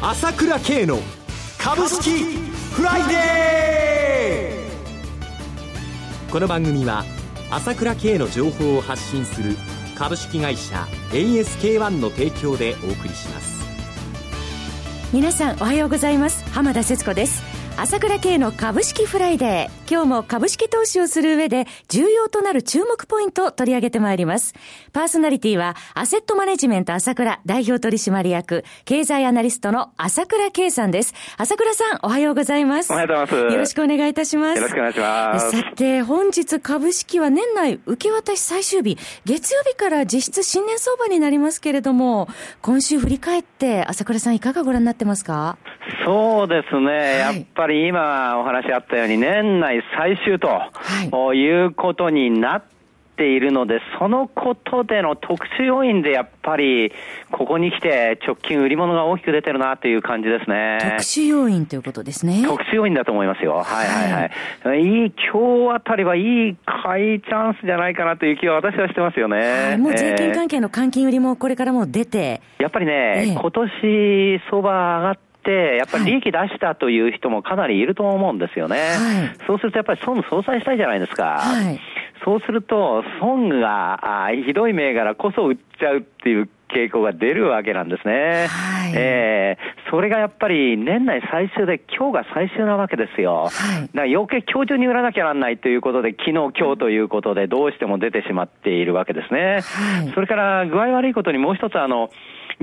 朝倉慶の株式フライデー。この番組は朝倉慶の情報を発信する株式会社 ASK-1 の提供でお送りします。皆さんおはようございます。浜田節子です。朝倉慶の株式フライデー。今日も株式投資をする上で重要となる注目ポイントを取り上げてまいります。パーソナリティはアセットマネジメント朝倉代表取締役経済アナリストの朝倉慶さんです。朝倉さんおはようございます。おはようございます。よろしくお願いいたします。よろしくお願いします。さて本日株式は年内受け渡し最終日、月曜日から実質新年相場になりますけれども、今週振り返って朝倉さんいかがご覧になってますか？そうですね、はい、やっぱり今お話あったように、年内最終と、はい、いうことになっているので、そのことでの特殊要因でやっぱり、ここに来て直近売り物が大きく出てるなという感じですね。特殊要因ということですね。特殊要因だと思いますよ。はいはいはい。いい、今日あたりはいい買いチャンスじゃないかなという気は私はしてますよね。はい、もう税金関係の換金売りもこれからも出て。えー、やっぱりね、えー、今年相場上がって、やっぱり利益出したという人もかなりいると思うんですよね。はい、そうするとやっぱり損相殺したいじゃないですか。はい、そうすると、損があひどい銘柄こそ売っちゃうっていう傾向が出るわけなんですね。はい、えー、それがやっぱり年内最終で今日が最終なわけですよ。はい、だから余計今日中に売らなきゃならないということで、昨日今日ということでどうしても出てしまっているわけですね。はい、それから具合悪いことにもう一つあの、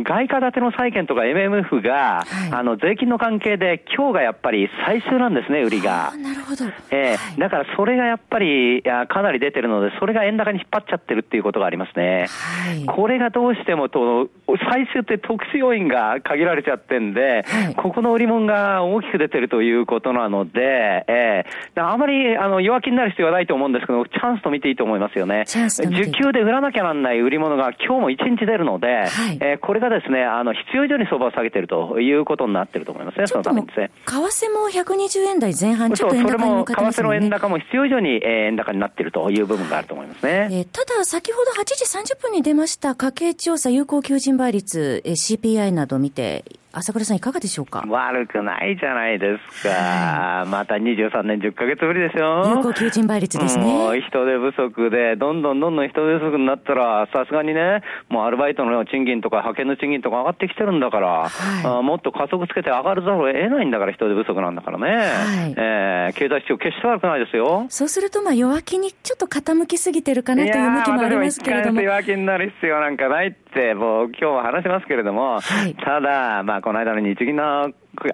外貨建ての債券とか MMF が、はい、あの、税金の関係で今日がやっぱり最終なんですね、売りが。なるほど。えー、はい、だからそれがやっぱり、かなり出てるので、それが円高に引っ張っちゃってるっていうことがありますね。はい、これがどうしてもと、最終って特殊要因が限られちゃってんで、はい、ここの売り物が大きく出てるということなので、えー、あまりあの弱気になる必要はないと思うんですけど、チャンスと見ていいと思いますよね。受給で売らなきゃなんない売り物が今日も1日出るので、はい、えー、これがですね、あの必要以上に相場を下げてるということになってると思いますね、そのためにですね。為替も120円台前半、ちょっと円高に向かってます、ね、それも為替の円高も必要以上に円高になってるという部分があると思いますね。えー、ただ、先ほど8時30分に出ました家計調査有効求人倍率、えー、CPI など見て、朝倉さんいかがでしょうか？悪くないじゃないですか。はい、また23年10ヶ月ぶりですよ。有効求人倍率ですね。もう人手不足で、どんどんどんどん人手不足になったら、さすがにね、もうアルバイトの賃金とか派遣の賃金とか上がってきてるんだから、はい、あもっと加速つけて上がるざるを得ないんだから、人手不足なんだからね。はい、えー、経済指標決して悪くないですよ。そうすると、まあ弱気にちょっと傾きすぎてるかなという向きもありますけれども。弱気になる必要なんかないって、もう今日は話しますけれども、はい、ただ、まあこの間の日銀の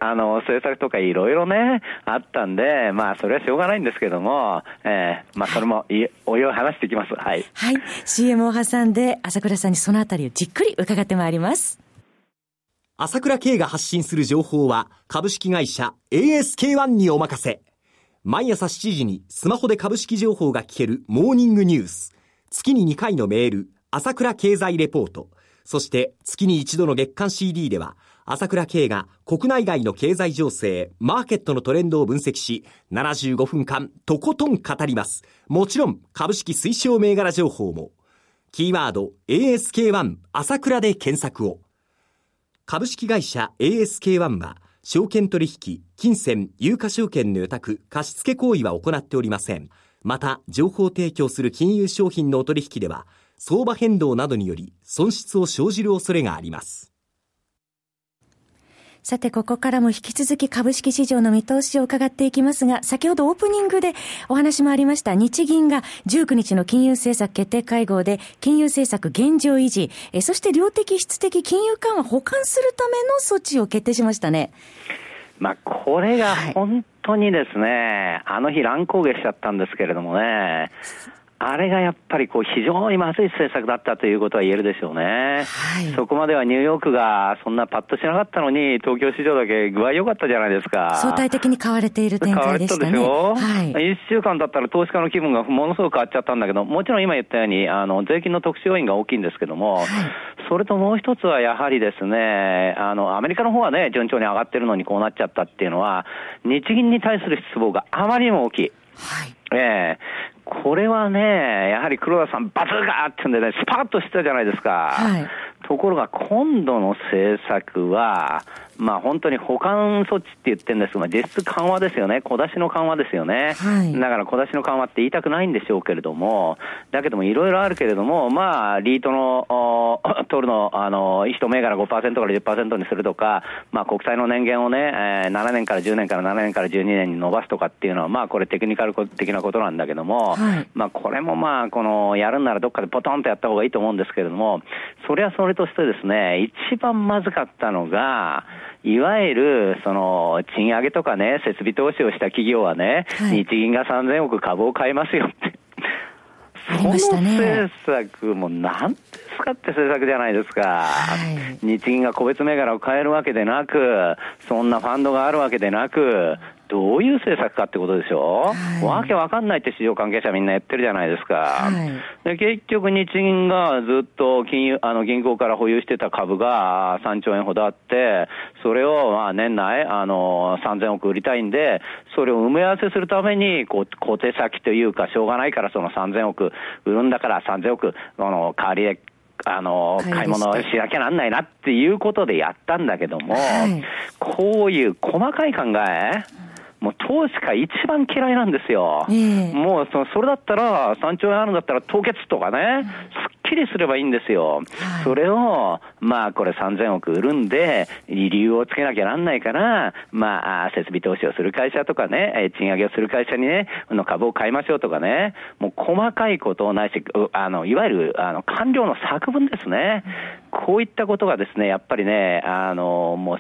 あの政策とかいろいろね、あったんで、まあ、それはしょうがないんですけども、えー、まあ、それもい、おいおい話していきます。はい。はい。CM を挟んで、朝倉さんにそのあたりをじっくり伺ってまいります。朝倉慶が発信する情報は、株式会社 ASK-1 にお任せ。毎朝7時にスマホで株式情報が聞けるモーニングニュース。月に2回のメール、朝倉経済レポート。そして月に一度の月間 CD では、朝倉慶が国内外の経済情勢、マーケットのトレンドを分析し、75分間とことん語ります。もちろん株式推奨銘柄情報も。キーワード ASK1 朝倉で検索を。株式会社 ASK1 は、証券取引、金銭、有価証券の予託、貸付行為は行っておりません。また、情報提供する金融商品のお取引では、相場変動などにより損失を生じる恐れがあります。さて、ここからも引き続き株式市場の見通しを伺っていきますが、先ほどオープニングでお話もありました、日銀が19日の金融政策決定会合で、金融政策現状維持、えそして量的質的金融緩和補完するための措置を決定しましたね。まあ、これが本当にですね、はい、あの日乱高下しちゃったんですけれどもね、あれがやっぱりこう非常にまずい政策だったということは言えるでしょうね。はい、そこまではニューヨークがそんなパッとしなかったのに、東京市場だけ具合良かったじゃないですか。相対的に買われている展開でしたね。買われたでしょ、はい、1週間だったら投資家の気分がものすごく変わっちゃったんだけど、もちろん今言ったように、あの、税金の特殊要因が大きいんですけども、はい、それともう一つはやはりですね、あの、アメリカの方はね、順調に上がってるのにこうなっちゃったっていうのは、日銀に対する失望があまりにも大きい。はい。ええこれはね、やはり黒田さん、バズーガーってんでね、スパッとしてたじゃないですか。はい、ところが、今度の政策は、まあ本当に保管措置って言ってるんですが、実質緩和ですよね。小出しの緩和ですよね。はい、だから小出しの緩和って言いたくないんでしょうけれども、だけどもいろいろあるけれども、まあ、リートの、取るの、あの、1銘柄5%から10%にするとか、まあ国債の年限をね、えー、7年から10年から7年から12年に伸ばすとかっていうのは、まあこれテクニカル的なことなんだけども、はい、まあこれもまあ、この、やるんならどっかでポトンとやった方がいいと思うんですけれども、それはそれとしてですね、一番まずかったのが、いわゆる、その、賃上げとかね、設備投資をした企業はね、はい、日銀が3000億株を買いますよって。その政策も何ですかって政策じゃないですか、はい、日銀が個別銘柄を変えるわけでなく、そんなファンドがあるわけでなく、どういう政策かってことでしょ、はい、わけわかんないって市場関係者みんな言ってるじゃないですか。はい、で結局日銀がずっと金融、あの銀行から保有してた株が3兆円ほどあって、それをまあ年内、あの、3000億売りたいんで、それを埋め合わせするために、こう、小手先というか、しょうがないからその3000億売るんだから3000億、あの、代わりであの、買い物しなきゃなんないなっていうことでやったんだけども、はい、こういう細かい考え、もう投資家一番嫌いなんですよ。えー、もうそそれだったら、3兆円あるんだったら凍結とかね、すっきりすればいいんですよ。はい、それを、まあこれ3000億売るんで、理由をつけなきゃなんないから、まあ設備投資をする会社とかね、賃上げをする会社にね、の株を買いましょうとかね、もう細かいことをないし、あの、いわゆる、あの、官僚の作文ですね。こういったことがですね、やっぱりね、あの、もう、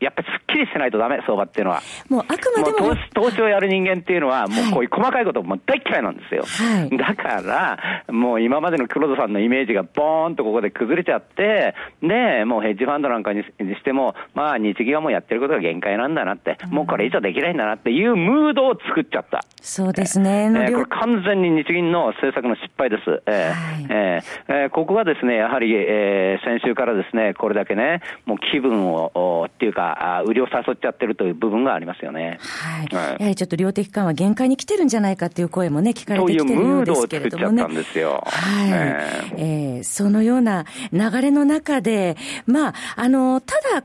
やっぱりすっきりしてないとダメ、相場っていうのは。もうあくまでも。も投資、投資をやる人間っていうのは、もうこういう細かいことも大嫌いなんですよ。はい、だから、もう今までの黒田さんのイメージがボーンとここで崩れちゃって、で、もうヘッジファンドなんかにしても、まあ日銀はもうやってることが限界なんだなって、もうこれ以上できないんだなっていうムードを作っちゃった。そうですね。えー、これ完全に日銀の政策の失敗です。えー、はい、えー、えー、ここがですね、やはり、えー、先週からですね、これだけね、もう気分を、っていうか、あ売りを誘っちゃってるという部分がありますよね。はい。はい、やはりちょっと量的緩和限界に来てるんじゃないかっていう声もね、聞かれてきてるようですけれどもね。はい。えー、えー、そのような流れの中で、まあ、あの、ただ、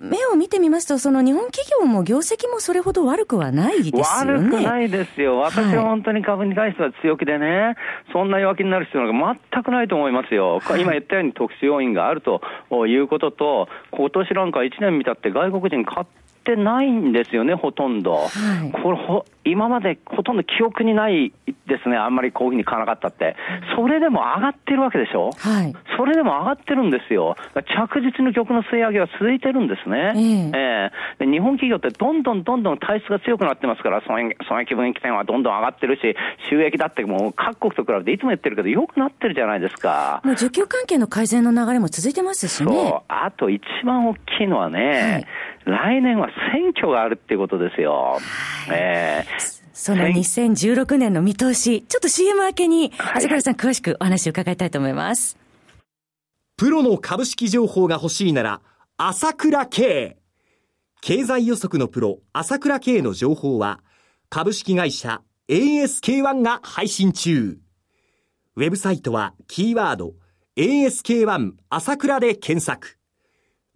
目を見てみますと、その日本企業も業績もそれほど悪くはないですよね。悪くないですよ。私は本当に株に対しては強気でね、はい、そんな弱気になる必要が全くないと思いますよ。はい、今言ったように特殊要因があるということと、今年なんか1年見たって外国人買ってないんですよね、ほとんど。はい、これほ今までほとんど記憶にないですね、あんまりこういうふうに買わなかったって。それでも上がってるわけでしょ？はい。それでも上がってるんですよ。着実に曲の吸い上げは続いてるんですね。えー、えー、日本企業ってどんどんどんどん体質が強くなってますから、損益損益分岐点はどんどん上がってるし、収益だってもう各国と比べていつも言ってるけど、よくなってるじゃないですか。もう需給関係の改善の流れも続いてますしね。そう。あと一番大きいのはね、はい、来年は選挙があるっていうことですよ。はい、えーその2016年の見通し、ちょっと CM 明けに、朝倉さん詳しくお話を伺いたいと思います。プロの株式情報が欲しいなら、朝倉慶。経済予測のプロ、朝倉慶の情報は、株式会社 ASK1 が配信中。ウェブサイトは、キーワード、ASK1 朝倉で検索。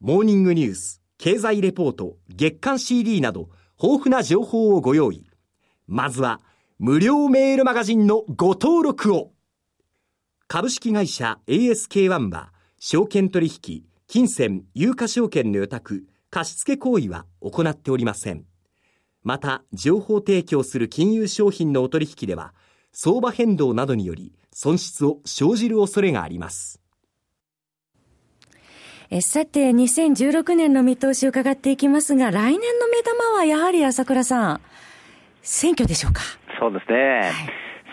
モーニングニュース、経済レポート、月間 CD など、豊富な情報をご用意。まずは、無料メールマガジンのご登録を。株式会社 ASK1 は、証券取引、金銭、有価証券の予託、貸付行為は行っておりません。また、情報提供する金融商品のお取引では、相場変動などにより損失を生じる恐れがあります。えさて、2016年の見通しを伺っていきますが、来年の目玉はやはり朝倉さん、選挙でしょうか？そうですね。はい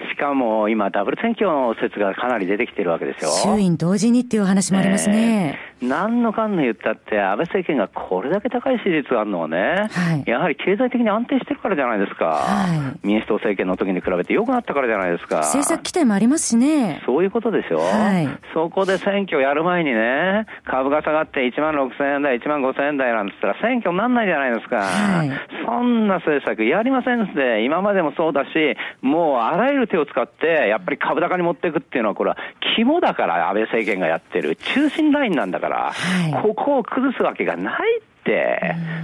しかも今、ダブル選挙の説がかなり出てきてるわけですよ。衆院同時にっていう話もありますね。えー、何のかんの言ったって、安倍政権がこれだけ高い支持率があるのはね、はい、やはり経済的に安定してるからじゃないですか。はい、民主党政権の時に比べて良くなったからじゃないですか。政策期待もありますしね。そういうことでしょ。はい、そこで選挙やる前にね、株が下がって1万6000円台、1万5000円台なんて言ったら選挙にならないじゃないですか。はい、そんな政策やりませんって、今までもそうだし、もうあらゆる手を使って、やっぱり株高に持っていくっていうのは、これは肝だから、安倍政権がやってる、中心ラインなんだから、はい、ここを崩すわけがないって、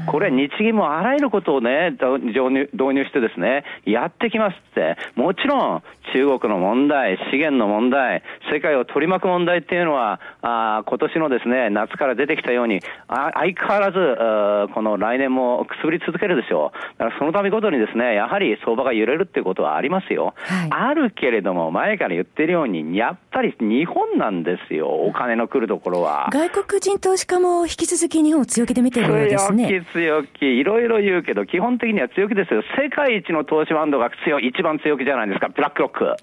これ日銀もあらゆることをね、導入してですね、やってきますって、もちろん中国の問題、資源の問題、世界を取り巻く問題っていうのは、あ今年のですね、夏から出てきたように、あ相変わらず、この来年もくすぶり続けるでしょう。だからその度ごとにですね、やはり相場が揺れるっていうことはありますよ。はい、あるけれども、前から言ってるように、やっぱり日本なんですよ、お金の来るところは。外国人投資家も引き続き日本を強気で見てるようですね。強気強気、いろいろ言うけど、基本的には強気ですよ。世界一の投資ファンドが強い、一番強気じゃないですか、ブラックロック。はい。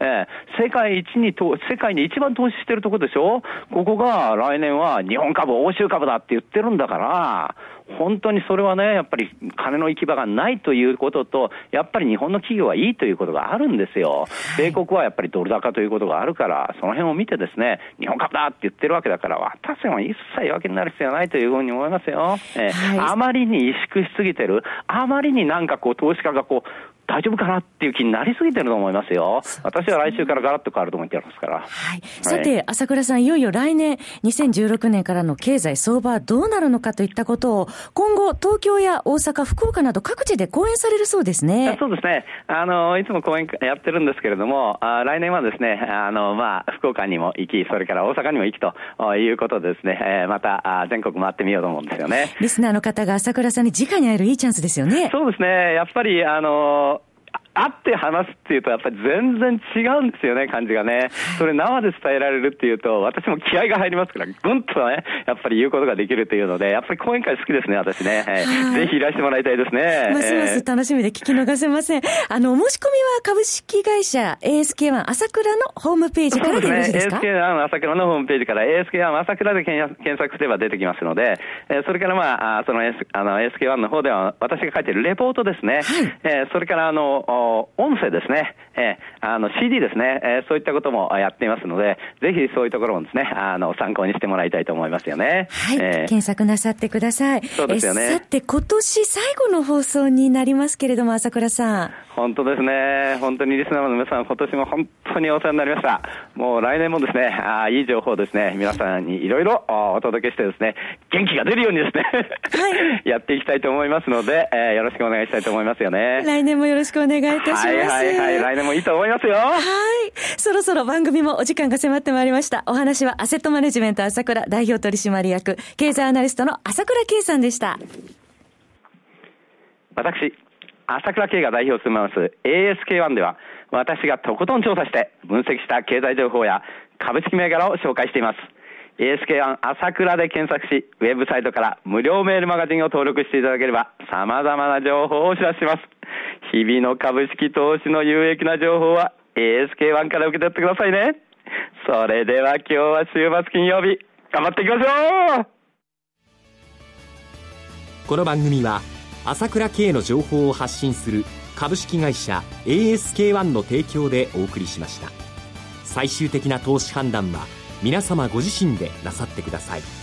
えー、世界一にと、世界に一番投資してるところでしょ？ここが来年は日本株、欧州株だって言ってるんだから、本当にそれはね、やっぱり金の行き場がないということと、やっぱり日本の企業はいいということがあるんですよ。米国はやっぱりドル高ということがあるから、その辺を見てですね、日本株だって言ってるわけだから、私は一切弱気になる必要はないというふうに思いますよ。えーはい、あまりに萎縮しすぎてる、あまりになんかこう投資家がこう、大丈夫かなっていう気になりすぎてると思いますよ。私は来週からガラッと変わると思ってますから。はい。さて、朝倉さん、いよいよ来年、2016年からの経済相場はどうなるのかといったことを、今後、東京や大阪、福岡など各地で講演されるそうですね。そうですね。あの、いつも講演やってるんですけれども、あ来年はですね、あの、まあ、福岡にも行き、それから大阪にも行きということでですね、えー、また全国回ってみようと思うんですよね。リスナーの方が朝倉さんに直に会えるいいチャンスですよね。そうですね。やっぱり、あの、会って話すっていうと、やっぱり全然違うんですよね、感じがね。それ生で伝えられるっていうと、私も気合が入りますから、ぐんとね、やっぱり言うことができるというので、やっぱり講演会好きですね、私ね。はい、ぜひいらしてもらいたいですね。ますます楽しみで聞き逃せません。あの、申し込みは株式会社 ASK1 朝倉のホームページからでよろしいですか？ですね。ASK1 朝倉のホームページから ASK1 朝倉で検索すれば出てきますので、えそれからまあ、その ASK1 の方では私が書いているレポートですね。はい、えそれからあの、音声ですね、えー、あの CD ですね、えー、そういったこともやっていますので、ぜひそういうところもですね、あの参考にしてもらいたいと思いますよね。はい、えー、検索なさってください。そうですよね。さて、今年最後の放送になりますけれども、朝倉さん。本当ですね。本当にリスナーの皆さん、今年も本当にお世話になりました。もう来年もですね、あいい情報ですね、皆さんにいろいろお届けしてですね、元気が出るようにですね、はい、やっていきたいと思いますので、えー、よろしくお願いしたいと思いますよね。来年もよろしくお願いいたします。はいはいはい、来年もいいと思いますよ。はい。そろそろ番組もお時間が迫ってまいりました。お話はアセットマネジメント朝倉代表取締役、経済アナリストの朝倉圭さんでした。私、朝倉慶が代表を務めます ASK1 では、私がとことん調査して分析した経済情報や株式銘柄を紹介しています。ASK1 朝倉で検索し、ウェブサイトから無料メールマガジンを登録していただければ、様々な情報をお知らせします。日々の株式投資の有益な情報は ASK1 から受け取ってくださいね。それでは今日は週末金曜日、頑張っていきましょうこの番組は、朝倉慶の情報を発信する株式会社 ASK-1 の提供でお送りしました。最終的な投資判断は皆様ご自身でなさってください。